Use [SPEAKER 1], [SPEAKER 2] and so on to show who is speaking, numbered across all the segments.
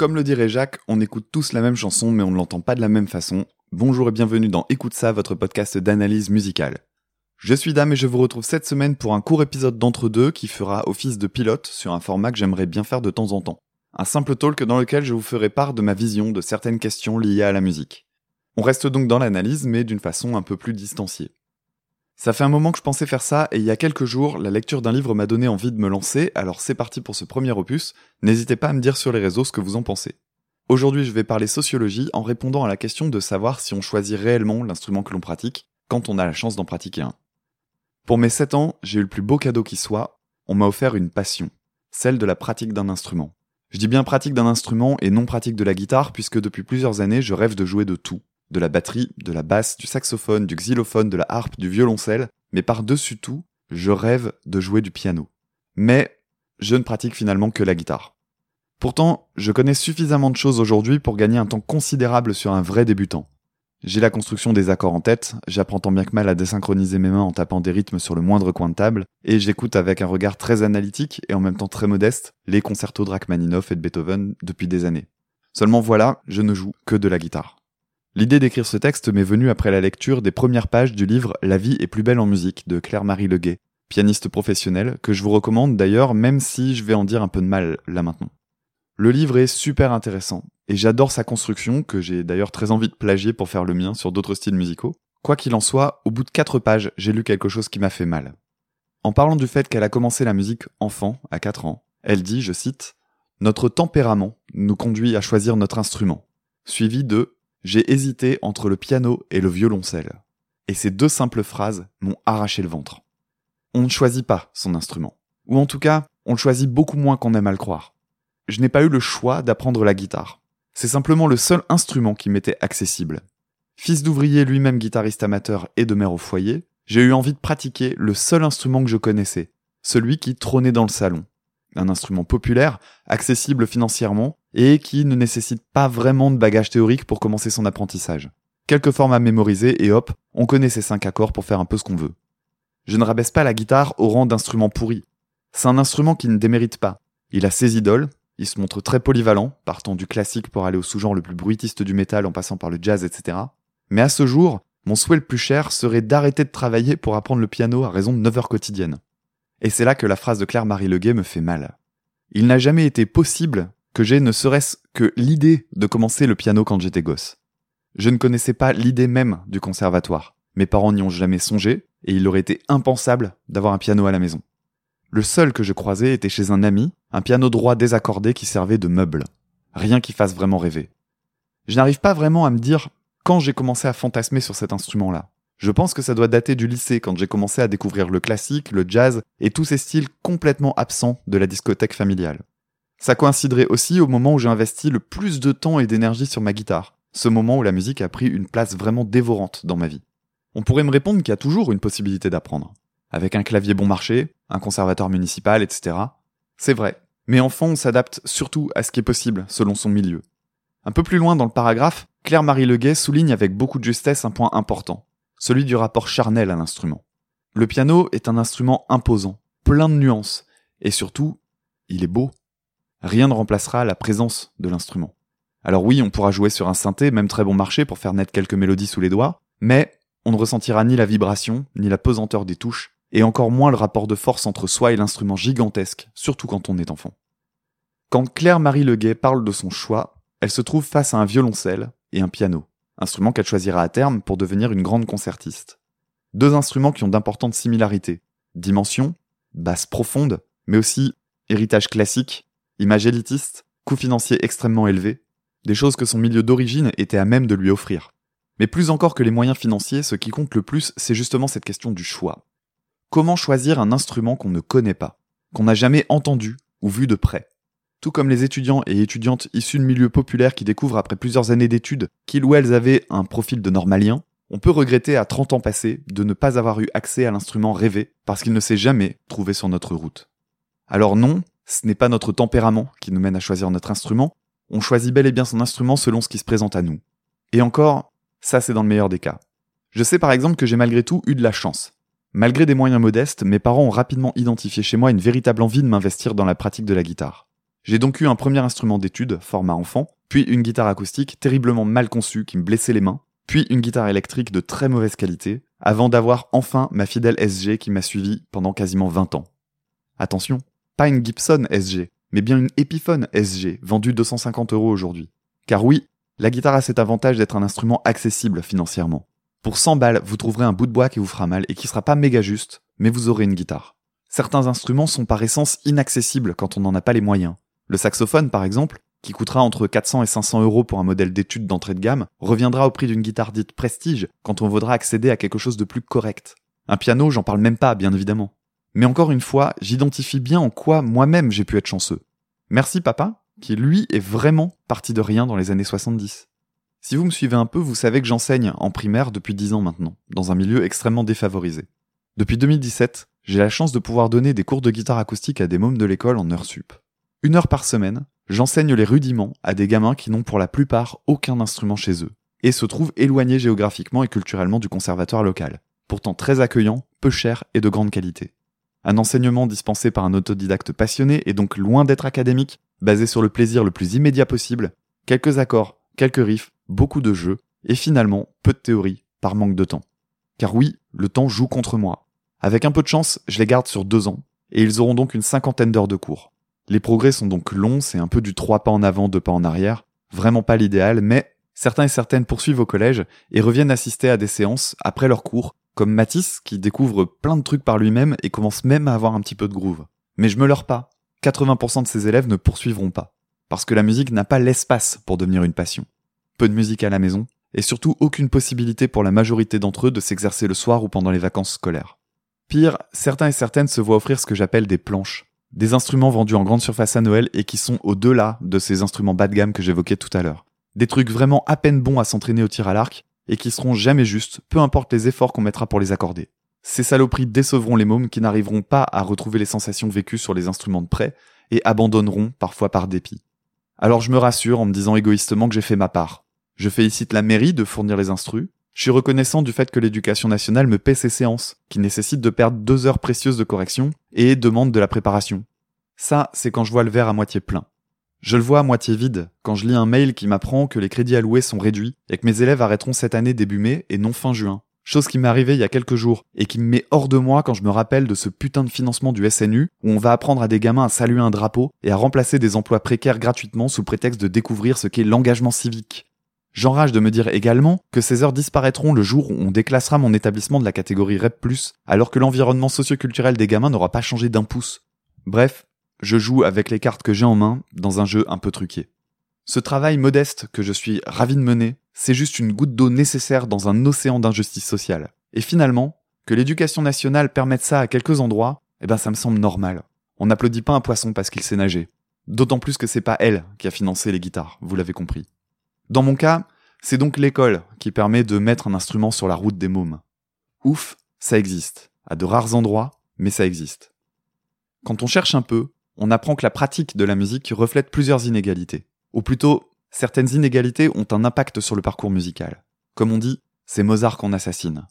[SPEAKER 1] Comme le dirait Jacques, on écoute tous la même chanson mais on ne l'entend pas de la même façon. Bonjour et bienvenue dans Écoute ça, votre podcast d'analyse musicale. Je suis Dame et je vous retrouve cette semaine pour un court épisode d'entre-deux qui fera office de pilote sur un format que j'aimerais bien faire de temps en temps. Un simple talk dans lequel je vous ferai part de ma vision de certaines questions liées à la musique. On reste donc dans l'analyse mais d'une façon un peu plus distanciée. Ça fait un moment que je pensais faire ça, et il y a quelques jours, la lecture d'un livre m'a donné envie de me lancer, alors c'est parti pour ce premier opus, n'hésitez pas à me dire sur les réseaux ce que vous en pensez. Aujourd'hui je vais parler sociologie en répondant à la question de savoir si on choisit réellement l'instrument que l'on pratique, quand on a la chance d'en pratiquer un. Pour mes 7 ans, j'ai eu le plus beau cadeau qui soit, on m'a offert une passion, celle de la pratique d'un instrument. Je dis bien pratique d'un instrument et non pratique de la guitare, puisque depuis plusieurs années je rêve de jouer de tout de la batterie, de la basse, du saxophone, du xylophone, de la harpe, du violoncelle, mais par-dessus tout, je rêve de jouer du piano. Mais je ne pratique finalement que la guitare. Pourtant, je connais suffisamment de choses aujourd'hui pour gagner un temps considérable sur un vrai débutant. J'ai la construction des accords en tête, j'apprends tant bien que mal à désynchroniser mes mains en tapant des rythmes sur le moindre coin de table, et j'écoute avec un regard très analytique et en même temps très modeste les concertos de Rachmaninoff et de Beethoven depuis des années. Seulement voilà, je ne joue que de la guitare. L'idée d'écrire ce texte m'est venue après la lecture des premières pages du livre La vie est plus belle en musique de Claire-Marie Leguet, pianiste professionnelle, que je vous recommande d'ailleurs même si je vais en dire un peu de mal là maintenant. Le livre est super intéressant, et j'adore sa construction, que j'ai d'ailleurs très envie de plagier pour faire le mien sur d'autres styles musicaux. Quoi qu'il en soit, au bout de quatre pages, j'ai lu quelque chose qui m'a fait mal. En parlant du fait qu'elle a commencé la musique enfant, à 4 ans, elle dit, je cite, Notre tempérament nous conduit à choisir notre instrument, suivi de j'ai hésité entre le piano et le violoncelle. Et ces deux simples phrases m'ont arraché le ventre. On ne choisit pas son instrument. Ou en tout cas, on le choisit beaucoup moins qu'on aime à le croire. Je n'ai pas eu le choix d'apprendre la guitare. C'est simplement le seul instrument qui m'était accessible. Fils d'ouvrier lui-même guitariste amateur et de mère au foyer, j'ai eu envie de pratiquer le seul instrument que je connaissais, celui qui trônait dans le salon. Un instrument populaire, accessible financièrement, et qui ne nécessite pas vraiment de bagage théorique pour commencer son apprentissage. Quelques formes à mémoriser et hop, on connaît ces cinq accords pour faire un peu ce qu'on veut. Je ne rabaisse pas la guitare au rang d'instrument pourri. C'est un instrument qui ne démérite pas. Il a ses idoles, il se montre très polyvalent, partant du classique pour aller au sous-genre le plus bruitiste du métal en passant par le jazz, etc. Mais à ce jour, mon souhait le plus cher serait d'arrêter de travailler pour apprendre le piano à raison de 9 heures quotidiennes. Et c'est là que la phrase de Claire-Marie Leguet me fait mal. Il n'a jamais été possible que j'ai ne serait-ce que l'idée de commencer le piano quand j'étais gosse. Je ne connaissais pas l'idée même du conservatoire. Mes parents n'y ont jamais songé, et il aurait été impensable d'avoir un piano à la maison. Le seul que je croisais était chez un ami, un piano droit désaccordé qui servait de meuble. Rien qui fasse vraiment rêver. Je n'arrive pas vraiment à me dire quand j'ai commencé à fantasmer sur cet instrument-là. Je pense que ça doit dater du lycée quand j'ai commencé à découvrir le classique, le jazz et tous ces styles complètement absents de la discothèque familiale. Ça coïnciderait aussi au moment où j'ai investi le plus de temps et d'énergie sur ma guitare, ce moment où la musique a pris une place vraiment dévorante dans ma vie. On pourrait me répondre qu'il y a toujours une possibilité d'apprendre. Avec un clavier bon marché, un conservatoire municipal, etc. C'est vrai. Mais enfant, on s'adapte surtout à ce qui est possible, selon son milieu. Un peu plus loin dans le paragraphe, Claire-Marie Leguet souligne avec beaucoup de justesse un point important, celui du rapport charnel à l'instrument. Le piano est un instrument imposant, plein de nuances, et surtout, il est beau rien ne remplacera la présence de l'instrument. Alors oui, on pourra jouer sur un synthé, même très bon marché, pour faire naître quelques mélodies sous les doigts, mais on ne ressentira ni la vibration, ni la pesanteur des touches, et encore moins le rapport de force entre soi et l'instrument gigantesque, surtout quand on est enfant. Quand Claire-Marie Leguet parle de son choix, elle se trouve face à un violoncelle et un piano, instrument qu'elle choisira à terme pour devenir une grande concertiste. Deux instruments qui ont d'importantes similarités. Dimension, basse profonde, mais aussi héritage classique Image élitiste, coût financier extrêmement élevé, des choses que son milieu d'origine était à même de lui offrir. Mais plus encore que les moyens financiers, ce qui compte le plus, c'est justement cette question du choix. Comment choisir un instrument qu'on ne connaît pas, qu'on n'a jamais entendu ou vu de près? Tout comme les étudiants et étudiantes issus de milieux populaires qui découvrent après plusieurs années d'études qu'ils ou elles avaient un profil de normalien, on peut regretter à 30 ans passés de ne pas avoir eu accès à l'instrument rêvé parce qu'il ne s'est jamais trouvé sur notre route. Alors non, ce n'est pas notre tempérament qui nous mène à choisir notre instrument, on choisit bel et bien son instrument selon ce qui se présente à nous. Et encore, ça c'est dans le meilleur des cas. Je sais par exemple que j'ai malgré tout eu de la chance. Malgré des moyens modestes, mes parents ont rapidement identifié chez moi une véritable envie de m'investir dans la pratique de la guitare. J'ai donc eu un premier instrument d'étude, format enfant, puis une guitare acoustique terriblement mal conçue qui me blessait les mains, puis une guitare électrique de très mauvaise qualité, avant d'avoir enfin ma fidèle SG qui m'a suivi pendant quasiment 20 ans. Attention, pas une Gibson SG, mais bien une Epiphone SG, vendue 250 euros aujourd'hui. Car oui, la guitare a cet avantage d'être un instrument accessible financièrement. Pour 100 balles, vous trouverez un bout de bois qui vous fera mal et qui sera pas méga juste, mais vous aurez une guitare. Certains instruments sont par essence inaccessibles quand on n'en a pas les moyens. Le saxophone, par exemple, qui coûtera entre 400 et 500 euros pour un modèle d'étude d'entrée de gamme, reviendra au prix d'une guitare dite prestige quand on voudra accéder à quelque chose de plus correct. Un piano, j'en parle même pas, bien évidemment. Mais encore une fois, j'identifie bien en quoi moi-même j'ai pu être chanceux. Merci papa, qui lui est vraiment parti de rien dans les années 70. Si vous me suivez un peu, vous savez que j'enseigne en primaire depuis 10 ans maintenant, dans un milieu extrêmement défavorisé. Depuis 2017, j'ai la chance de pouvoir donner des cours de guitare acoustique à des mômes de l'école en heure sup. Une heure par semaine, j'enseigne les rudiments à des gamins qui n'ont pour la plupart aucun instrument chez eux, et se trouvent éloignés géographiquement et culturellement du conservatoire local, pourtant très accueillant, peu cher et de grande qualité. Un enseignement dispensé par un autodidacte passionné et donc loin d'être académique, basé sur le plaisir le plus immédiat possible, quelques accords, quelques riffs, beaucoup de jeux, et finalement peu de théorie, par manque de temps. Car oui, le temps joue contre moi. Avec un peu de chance, je les garde sur deux ans, et ils auront donc une cinquantaine d'heures de cours. Les progrès sont donc longs, c'est un peu du trois pas en avant, deux pas en arrière, vraiment pas l'idéal, mais certains et certaines poursuivent au collège et reviennent assister à des séances après leurs cours comme Matisse qui découvre plein de trucs par lui-même et commence même à avoir un petit peu de groove. Mais je me leurre pas, 80% de ses élèves ne poursuivront pas, parce que la musique n'a pas l'espace pour devenir une passion. Peu de musique à la maison, et surtout aucune possibilité pour la majorité d'entre eux de s'exercer le soir ou pendant les vacances scolaires. Pire, certains et certaines se voient offrir ce que j'appelle des planches, des instruments vendus en grande surface à Noël et qui sont au-delà de ces instruments bas de gamme que j'évoquais tout à l'heure. Des trucs vraiment à peine bons à s'entraîner au tir à l'arc, et qui seront jamais justes, peu importe les efforts qu'on mettra pour les accorder. Ces saloperies décevront les mômes qui n'arriveront pas à retrouver les sensations vécues sur les instruments de près et abandonneront parfois par dépit. Alors je me rassure en me disant égoïstement que j'ai fait ma part. Je félicite la mairie de fournir les instrus. Je suis reconnaissant du fait que l'éducation nationale me paie ces séances, qui nécessitent de perdre deux heures précieuses de correction et demandent de la préparation. Ça, c'est quand je vois le verre à moitié plein. Je le vois à moitié vide quand je lis un mail qui m'apprend que les crédits alloués sont réduits et que mes élèves arrêteront cette année début mai et non fin juin. Chose qui m'est arrivée il y a quelques jours et qui me met hors de moi quand je me rappelle de ce putain de financement du SNU où on va apprendre à des gamins à saluer un drapeau et à remplacer des emplois précaires gratuitement sous prétexte de découvrir ce qu'est l'engagement civique. J'enrage de me dire également que ces heures disparaîtront le jour où on déclassera mon établissement de la catégorie REP+, alors que l'environnement socioculturel des gamins n'aura pas changé d'un pouce. Bref, je joue avec les cartes que j'ai en main dans un jeu un peu truqué. Ce travail modeste que je suis ravi de mener, c'est juste une goutte d'eau nécessaire dans un océan d'injustice sociale. Et finalement, que l'éducation nationale permette ça à quelques endroits, eh ben ça me semble normal. On n'applaudit pas un poisson parce qu'il sait nager. D'autant plus que c'est pas elle qui a financé les guitares, vous l'avez compris. Dans mon cas, c'est donc l'école qui permet de mettre un instrument sur la route des mômes. Ouf, ça existe. À de rares endroits, mais ça existe. Quand on cherche un peu, on apprend que la pratique de la musique reflète plusieurs inégalités. Ou plutôt, certaines inégalités ont un impact sur le parcours musical. Comme on dit, c'est Mozart qu'on assassine.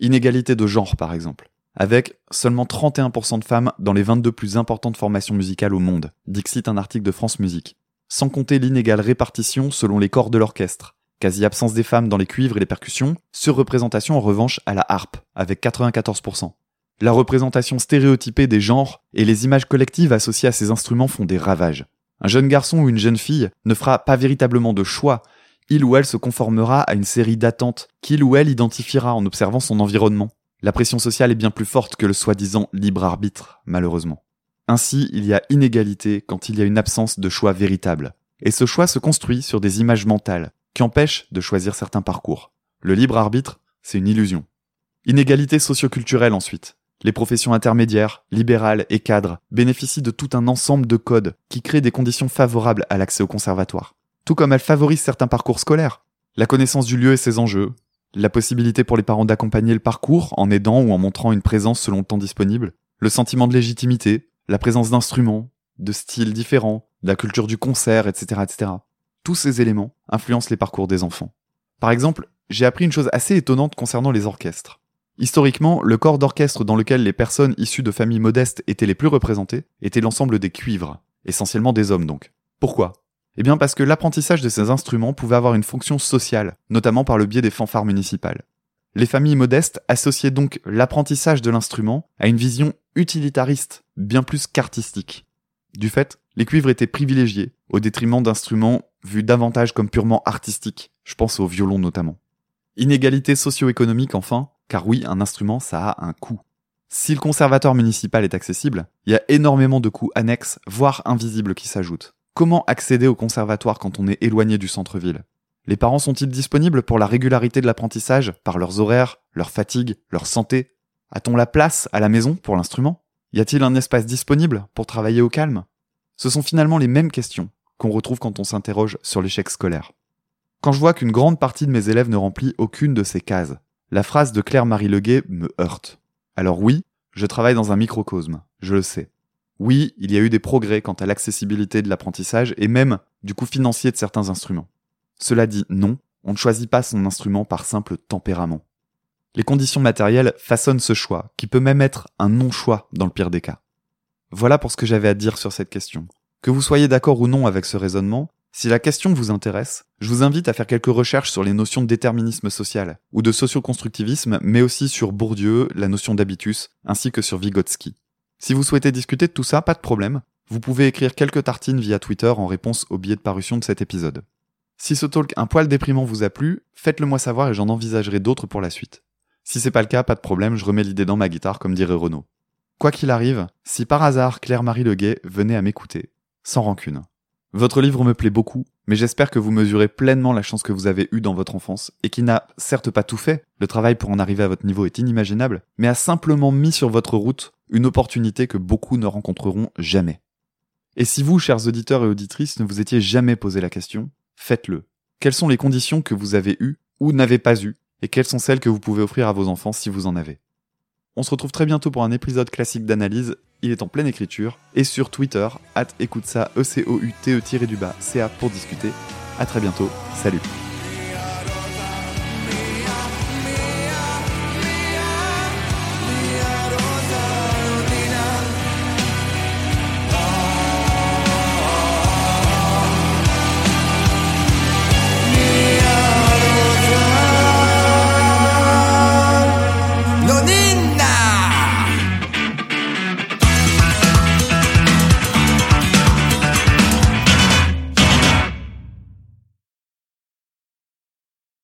[SPEAKER 1] Inégalité de genre, par exemple. Avec seulement 31% de femmes dans les 22 plus importantes formations musicales au monde, dixit un article de France Musique. Sans compter l'inégale répartition selon les corps de l'orchestre. Quasi absence des femmes dans les cuivres et les percussions, surreprésentation en revanche à la harpe, avec 94%. La représentation stéréotypée des genres et les images collectives associées à ces instruments font des ravages. Un jeune garçon ou une jeune fille ne fera pas véritablement de choix, il ou elle se conformera à une série d'attentes qu'il ou elle identifiera en observant son environnement. La pression sociale est bien plus forte que le soi-disant libre arbitre, malheureusement. Ainsi, il y a inégalité quand il y a une absence de choix véritable. Et ce choix se construit sur des images mentales, qui empêchent de choisir certains parcours. Le libre arbitre, c'est une illusion. Inégalité socioculturelle ensuite. Les professions intermédiaires, libérales et cadres bénéficient de tout un ensemble de codes qui créent des conditions favorables à l'accès au conservatoire. Tout comme elles favorisent certains parcours scolaires. La connaissance du lieu et ses enjeux, la possibilité pour les parents d'accompagner le parcours en aidant ou en montrant une présence selon le temps disponible, le sentiment de légitimité, la présence d'instruments, de styles différents, la culture du concert, etc., etc. Tous ces éléments influencent les parcours des enfants. Par exemple, j'ai appris une chose assez étonnante concernant les orchestres. Historiquement, le corps d'orchestre dans lequel les personnes issues de familles modestes étaient les plus représentées était l'ensemble des cuivres. essentiellement des hommes donc. Pourquoi? Eh bien parce que l'apprentissage de ces instruments pouvait avoir une fonction sociale, notamment par le biais des fanfares municipales. Les familles modestes associaient donc l'apprentissage de l'instrument à une vision utilitariste, bien plus qu'artistique. Du fait, les cuivres étaient privilégiés, au détriment d'instruments vus davantage comme purement artistiques, je pense au violon notamment. Inégalité socio-économique enfin, car oui, un instrument, ça a un coût. Si le conservatoire municipal est accessible, il y a énormément de coûts annexes, voire invisibles qui s'ajoutent. Comment accéder au conservatoire quand on est éloigné du centre-ville? Les parents sont-ils disponibles pour la régularité de l'apprentissage, par leurs horaires, leur fatigue, leur santé? A-t-on la place à la maison pour l'instrument? Y a-t-il un espace disponible pour travailler au calme? Ce sont finalement les mêmes questions qu'on retrouve quand on s'interroge sur l'échec scolaire. Quand je vois qu'une grande partie de mes élèves ne remplit aucune de ces cases, la phrase de Claire-Marie Leguet me heurte. Alors oui, je travaille dans un microcosme, je le sais. Oui, il y a eu des progrès quant à l'accessibilité de l'apprentissage et même du coût financier de certains instruments. Cela dit, non, on ne choisit pas son instrument par simple tempérament. Les conditions matérielles façonnent ce choix, qui peut même être un non-choix dans le pire des cas. Voilà pour ce que j'avais à dire sur cette question. Que vous soyez d'accord ou non avec ce raisonnement, si la question vous intéresse, je vous invite à faire quelques recherches sur les notions de déterminisme social ou de socioconstructivisme, mais aussi sur Bourdieu, la notion d'habitus, ainsi que sur Vygotsky. Si vous souhaitez discuter de tout ça, pas de problème. Vous pouvez écrire quelques tartines via Twitter en réponse au billet de parution de cet épisode. Si ce talk un poil déprimant vous a plu, faites-le moi savoir et j'en envisagerai d'autres pour la suite. Si c'est pas le cas, pas de problème, je remets l'idée dans ma guitare comme dirait Renaud. Quoi qu'il arrive, si par hasard Claire-Marie Leguet venait à m'écouter, sans rancune, votre livre me plaît beaucoup, mais j'espère que vous mesurez pleinement la chance que vous avez eue dans votre enfance, et qui n'a certes pas tout fait, le travail pour en arriver à votre niveau est inimaginable, mais a simplement mis sur votre route une opportunité que beaucoup ne rencontreront jamais. Et si vous, chers auditeurs et auditrices, ne vous étiez jamais posé la question, faites-le. Quelles sont les conditions que vous avez eues ou n'avez pas eues, et quelles sont celles que vous pouvez offrir à vos enfants si vous en avez? On se retrouve très bientôt pour un épisode classique d'analyse, il est en pleine écriture, et sur Twitter, at écoute ça, e c o u t e du bas, pour discuter. À très bientôt, salut